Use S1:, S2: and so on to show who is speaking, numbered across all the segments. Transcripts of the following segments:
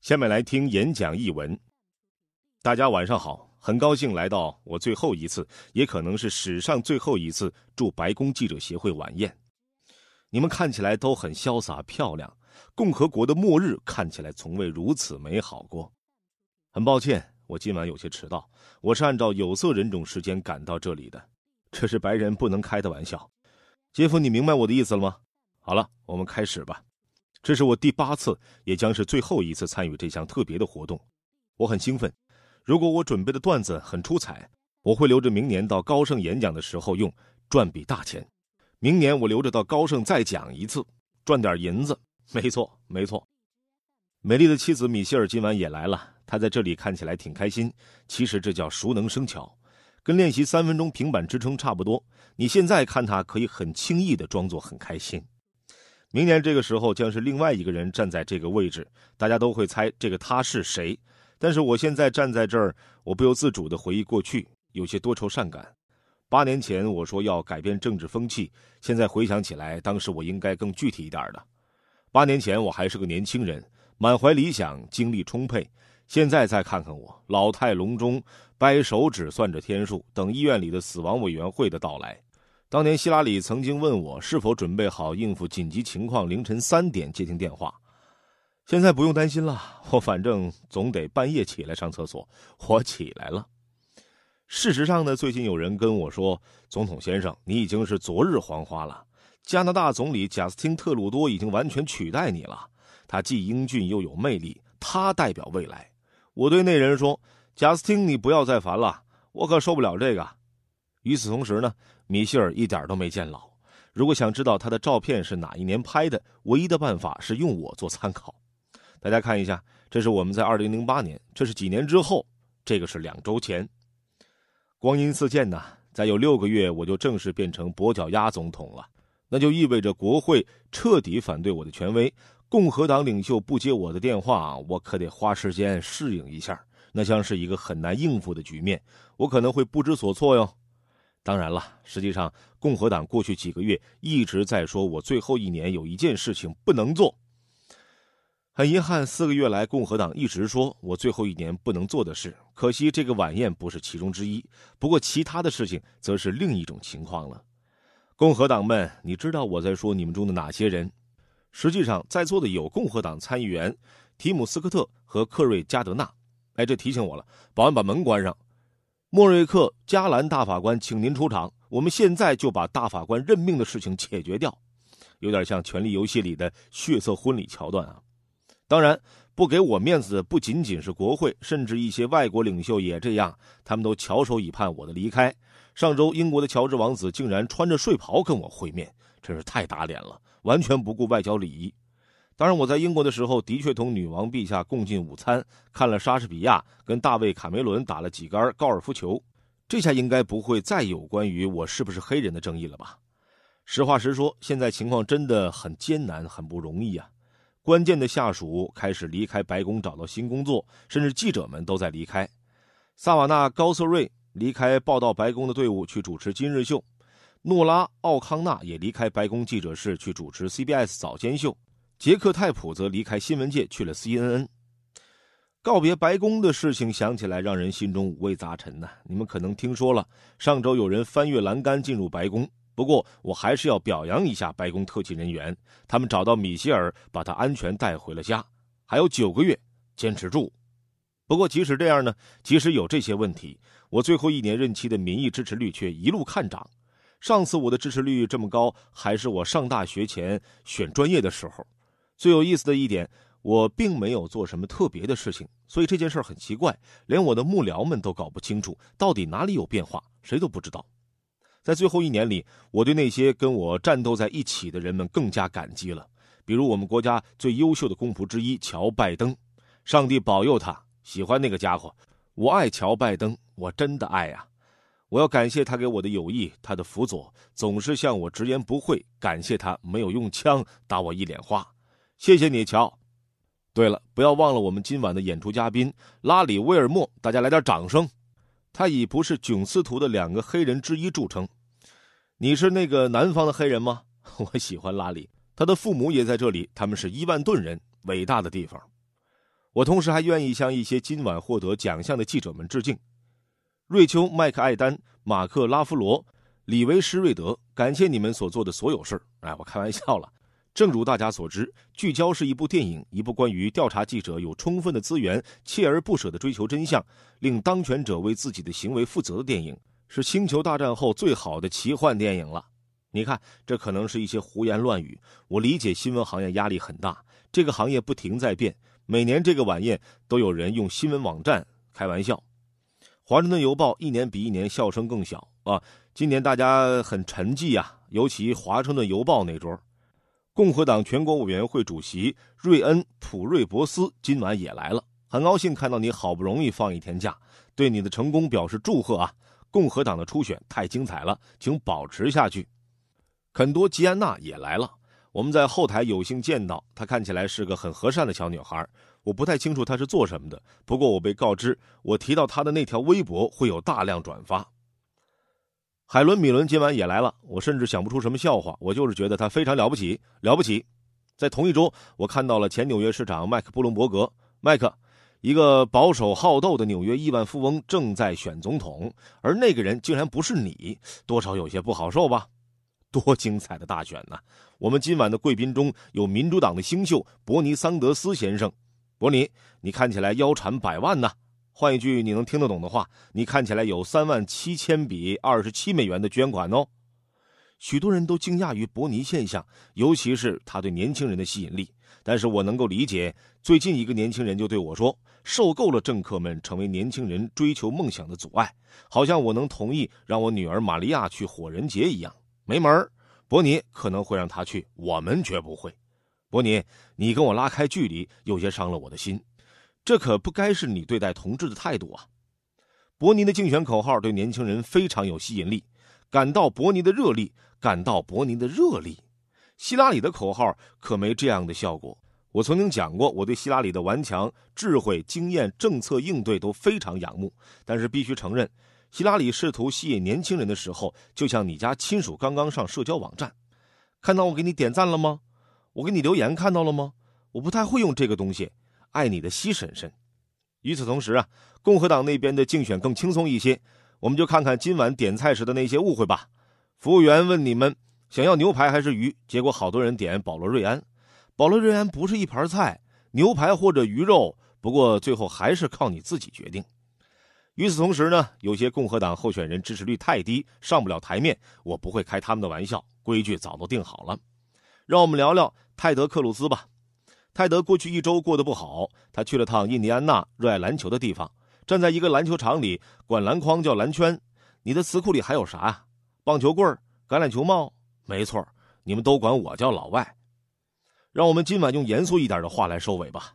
S1: 下面来听演讲译文。大家晚上好，很高兴来到我最后一次，也可能是史上最后一次驻白宫记者协会晚宴。你们看起来都很潇洒漂亮，共和国的末日看起来从未如此美好过。很抱歉，我今晚有些迟到，我是按照有色人种时间赶到这里的，这是白人不能开的玩笑。杰夫，你明白我的意思了吗？好了，我们开始吧。这是我第八次，也将是最后一次参与这项特别的活动，我很兴奋。如果我准备的段子很出彩，我会留着明年到高盛演讲的时候用，赚笔大钱。明年我留着到高盛再讲一次，赚点银子。没错，没错。美丽的妻子米歇尔今晚也来了，她在这里看起来挺开心。其实这叫熟能生巧，跟练习三分钟平板支撑差不多。你现在看她可以很轻易的装作很开心。明年这个时候将是另外一个人站在这个位置，大家都会猜这个他是谁。但是我现在站在这儿，我不由自主地回忆过去，有些多愁善感。八年前我说要改变政治风气，现在回想起来，当时我应该更具体一点的。八年前我还是个年轻人，满怀理想，精力充沛。现在再看看我，老态龙钟，掰手指算着天数，等医院里的死亡委员会的到来。当年希拉里曾经问我是否准备好应付紧急情况，凌晨三点接听电话。现在不用担心了，我反正总得半夜起来上厕所。我起来了。事实上呢，最近有人跟我说：“总统先生，你已经是昨日黄花了。加拿大总理贾斯汀·特鲁多已经完全取代你了。他既英俊又有魅力，他代表未来。”我对那人说：“贾斯汀，你不要再烦了，我可受不了这个。”与此同时呢。米歇尔一点都没见老。如果想知道他的照片是哪一年拍的，唯一的办法是用我做参考。大家看一下，这是我们在二零零八年，这是几年之后，这个是两周前。光阴似箭呐，再有六个月我就正式变成跛脚鸭总统了，那就意味着国会彻底反对我的权威，共和党领袖不接我的电话，我可得花时间适应一下，那将是一个很难应付的局面，我可能会不知所措哟。当然了，实际上，共和党过去几个月一直在说，我最后一年有一件事情不能做。很遗憾，四个月来，共和党一直说我最后一年不能做的事。可惜，这个晚宴不是其中之一。不过，其他的事情则是另一种情况了。共和党们，你知道我在说你们中的哪些人？实际上，在座的有共和党参议员提姆·斯科特和克瑞加德纳。哎，这提醒我了，保安把门关上。莫瑞克·加兰大法官，请您出场。我们现在就把大法官任命的事情解决掉，有点像《权力游戏》里的血色婚礼桥段啊！当然，不给我面子的不仅仅是国会，甚至一些外国领袖也这样，他们都翘首以盼我的离开。上周，英国的乔治王子竟然穿着睡袍跟我会面，真是太打脸了，完全不顾外交礼仪。当然，我在英国的时候的确同女王陛下共进午餐，看了莎士比亚跟大卫·卡梅伦打了几杆高尔夫球。这下应该不会再有关于我是不是黑人的争议了吧？实话实说，现在情况真的很艰难，很不容易啊！关键的下属开始离开白宫，找到新工作，甚至记者们都在离开。萨瓦纳·高瑟瑞离开报道白宫的队伍去主持《今日秀》，诺拉·奥康纳也离开白宫记者室去主持 CBS 早间秀。杰克泰普则离开新闻界去了 CNN，告别白宫的事情想起来让人心中五味杂陈呐。你们可能听说了，上周有人翻越栏杆进入白宫，不过我还是要表扬一下白宫特勤人员，他们找到米歇尔，把他安全带回了家。还有九个月，坚持住。不过即使这样呢，即使有这些问题，我最后一年任期的民意支持率却一路看涨。上次我的支持率这么高，还是我上大学前选专业的时候。最有意思的一点，我并没有做什么特别的事情，所以这件事很奇怪，连我的幕僚们都搞不清楚到底哪里有变化，谁都不知道。在最后一年里，我对那些跟我战斗在一起的人们更加感激了，比如我们国家最优秀的公仆之一乔拜登，上帝保佑他，喜欢那个家伙，我爱乔拜登，我真的爱呀！我要感谢他给我的友谊，他的辅佐，总是向我直言不讳，感谢他没有用枪打我一脸花。谢谢你，乔。对了，不要忘了我们今晚的演出嘉宾拉里·威尔莫，大家来点掌声。他以不是囧斯图的两个黑人之一著称。你是那个南方的黑人吗？我喜欢拉里，他的父母也在这里，他们是伊万顿人，伟大的地方。我同时还愿意向一些今晚获得奖项的记者们致敬：瑞秋·麦克艾丹、马克·拉夫罗、李维施瑞德。感谢你们所做的所有事儿。哎，我开玩笑了。正如大家所知，《聚焦》是一部电影，一部关于调查记者有充分的资源，锲而不舍地追求真相，令当权者为自己的行为负责的电影，是星球大战后最好的奇幻电影了。你看，这可能是一些胡言乱语。我理解新闻行业压力很大，这个行业不停在变。每年这个晚宴都有人用新闻网站开玩笑，《华盛顿邮报》一年比一年笑声更小啊！今年大家很沉寂啊，尤其《华盛顿邮报》那桌，共和党全国委员会主席瑞恩·普瑞博斯今晚也来了。很高兴看到你好不容易放一天假，对你的成功表示祝贺啊！共和党的初选太精彩了，请保持下去。肯多吉安娜也来了。我们在后台有幸见到她，看起来是个很和善的小女孩。我不太清楚她是做什么的，不过我被告知，我提到她的那条微博会有大量转发。海伦·米伦今晚也来了，我甚至想不出什么笑话，我就是觉得她非常了不起，了不起。在同一周，我看到了前纽约市长麦克·布隆伯格，麦克，一个保守好斗的纽约亿万富翁正在选总统，而那个人竟然不是你，多少有些不好受吧。多精彩的大选呢！我们今晚的贵宾中有民主党的新秀伯尼·桑德斯先生。伯尼，你看起来腰缠百万呢。换一句你能听得懂的话，你看起来有三万七千笔二十七美元的捐款哦。许多人都惊讶于伯尼现象，尤其是他对年轻人的吸引力。但是我能够理解，最近一个年轻人就对我说：“受够了政客们成为年轻人追求梦想的阻碍。”好像我能同意让我女儿玛利亚去火人节一样。没门儿，伯尼可能会让他去，我们绝不会。伯尼，你跟我拉开距离，有些伤了我的心。这可不该是你对待同志的态度啊！伯尼的竞选口号对年轻人非常有吸引力，感到伯尼的热力，感到伯尼的热力。希拉里的口号可没这样的效果。我曾经讲过，我对希拉里的顽强、智慧、经验、政策应对都非常仰慕，但是必须承认。希拉里试图吸引年轻人的时候，就像你家亲属刚刚上社交网站，看到我给你点赞了吗？我给你留言看到了吗？我不太会用这个东西。爱你的西婶婶。与此同时啊，共和党那边的竞选更轻松一些。我们就看看今晚点菜时的那些误会吧。服务员问你们想要牛排还是鱼，结果好多人点保罗瑞安。保罗瑞安不是一盘菜，牛排或者鱼肉。不过最后还是靠你自己决定。与此同时呢，有些共和党候选人支持率太低，上不了台面。我不会开他们的玩笑，规矩早都定好了。让我们聊聊泰德·克鲁兹吧。泰德过去一周过得不好，他去了趟印第安纳，热爱篮球的地方，站在一个篮球场里，管篮筐叫篮圈。你的词库里还有啥呀？棒球棍橄榄球帽？没错，你们都管我叫老外。让我们今晚用严肃一点的话来收尾吧。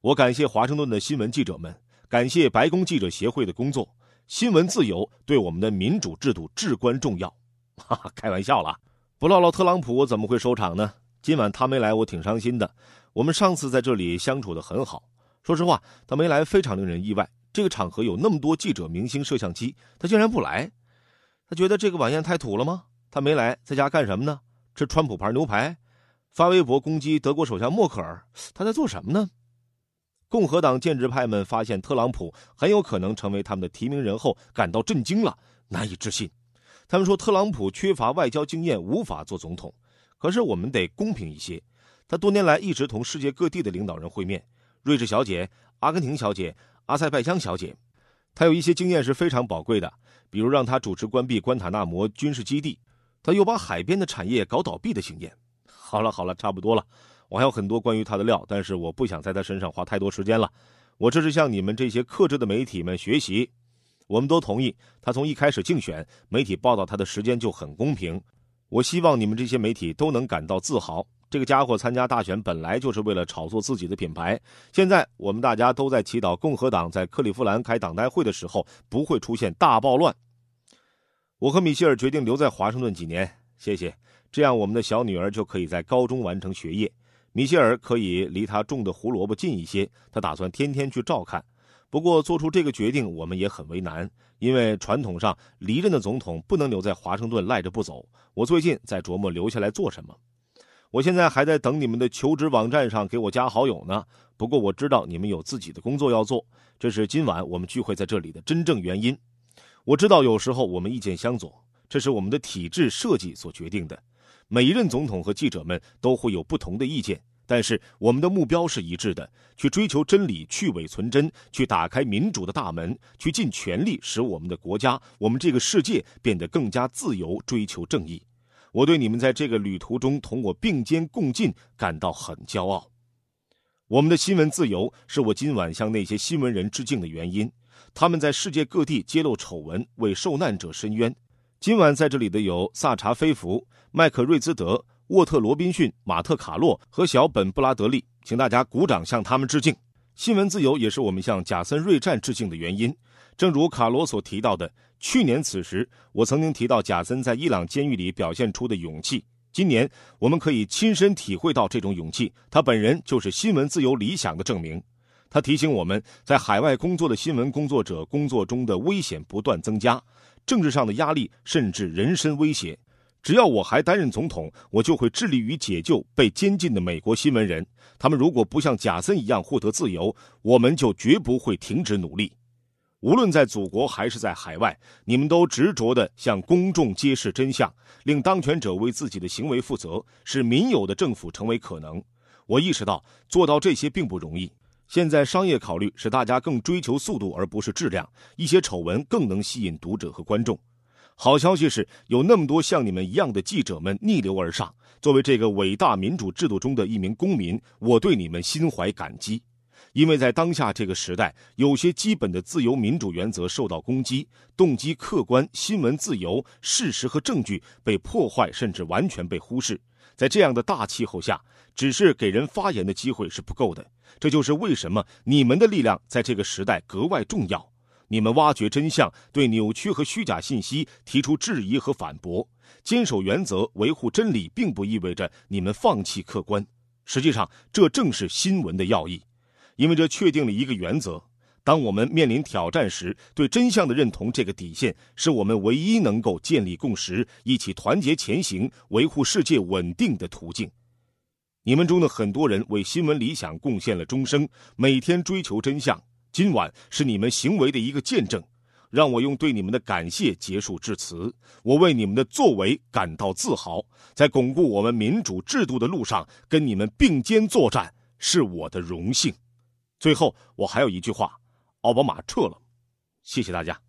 S1: 我感谢华盛顿的新闻记者们。感谢白宫记者协会的工作，新闻自由对我们的民主制度至关重要。哈哈，开玩笑了，不唠唠特朗普，我怎么会收场呢？今晚他没来，我挺伤心的。我们上次在这里相处的很好，说实话，他没来非常令人意外。这个场合有那么多记者、明星、摄像机，他竟然不来。他觉得这个晚宴太土了吗？他没来，在家干什么呢？吃川普牌牛排，发微博攻击德国首相默克尔，他在做什么呢？共和党建制派们发现特朗普很有可能成为他们的提名人后，感到震惊了，难以置信。他们说特朗普缺乏外交经验，无法做总统。可是我们得公平一些，他多年来一直同世界各地的领导人会面，瑞士小姐、阿根廷小姐、阿塞拜疆小姐，他有一些经验是非常宝贵的，比如让他主持关闭关塔那摩军事基地，他又把海边的产业搞倒闭的经验。好了好了，差不多了。我还有很多关于他的料，但是我不想在他身上花太多时间了。我这是向你们这些克制的媒体们学习。我们都同意，他从一开始竞选，媒体报道他的时间就很公平。我希望你们这些媒体都能感到自豪。这个家伙参加大选本来就是为了炒作自己的品牌。现在我们大家都在祈祷共和党在克利夫兰开党代会的时候不会出现大暴乱。我和米歇尔决定留在华盛顿几年，谢谢。这样我们的小女儿就可以在高中完成学业。米歇尔可以离他种的胡萝卜近一些，他打算天天去照看。不过做出这个决定，我们也很为难，因为传统上离任的总统不能留在华盛顿赖着不走。我最近在琢磨留下来做什么。我现在还在等你们的求职网站上给我加好友呢。不过我知道你们有自己的工作要做，这是今晚我们聚会在这里的真正原因。我知道有时候我们意见相左，这是我们的体制设计所决定的。每一任总统和记者们都会有不同的意见，但是我们的目标是一致的：去追求真理，去伪存真，去打开民主的大门，去尽全力使我们的国家、我们这个世界变得更加自由，追求正义。我对你们在这个旅途中同我并肩共进感到很骄傲。我们的新闻自由是我今晚向那些新闻人致敬的原因，他们在世界各地揭露丑闻，为受难者伸冤。今晚在这里的有萨查菲弗、麦克瑞兹德、沃特罗宾逊、马特卡洛和小本布拉德利，请大家鼓掌向他们致敬。新闻自由也是我们向贾森瑞战致敬的原因。正如卡罗所提到的，去年此时我曾经提到贾森在伊朗监狱里表现出的勇气。今年我们可以亲身体会到这种勇气，他本人就是新闻自由理想的证明。他提醒我们在海外工作的新闻工作者工作中的危险不断增加。政治上的压力甚至人身威胁，只要我还担任总统，我就会致力于解救被监禁的美国新闻人。他们如果不像贾森一样获得自由，我们就绝不会停止努力。无论在祖国还是在海外，你们都执着地向公众揭示真相，令当权者为自己的行为负责，使民有的政府成为可能。我意识到做到这些并不容易。现在商业考虑使大家更追求速度而不是质量，一些丑闻更能吸引读者和观众。好消息是有那么多像你们一样的记者们逆流而上。作为这个伟大民主制度中的一名公民，我对你们心怀感激，因为在当下这个时代，有些基本的自由民主原则受到攻击，动机客观、新闻自由、事实和证据被破坏，甚至完全被忽视。在这样的大气候下，只是给人发言的机会是不够的。这就是为什么你们的力量在这个时代格外重要。你们挖掘真相，对扭曲和虚假信息提出质疑和反驳，坚守原则，维护真理，并不意味着你们放弃客观。实际上，这正是新闻的要义，因为这确定了一个原则：当我们面临挑战时，对真相的认同这个底线，是我们唯一能够建立共识、一起团结前行、维护世界稳定的途径。你们中的很多人为新闻理想贡献了终生，每天追求真相。今晚是你们行为的一个见证，让我用对你们的感谢结束致辞。我为你们的作为感到自豪，在巩固我们民主制度的路上跟你们并肩作战是我的荣幸。最后，我还有一句话：奥巴马撤了，谢谢大家。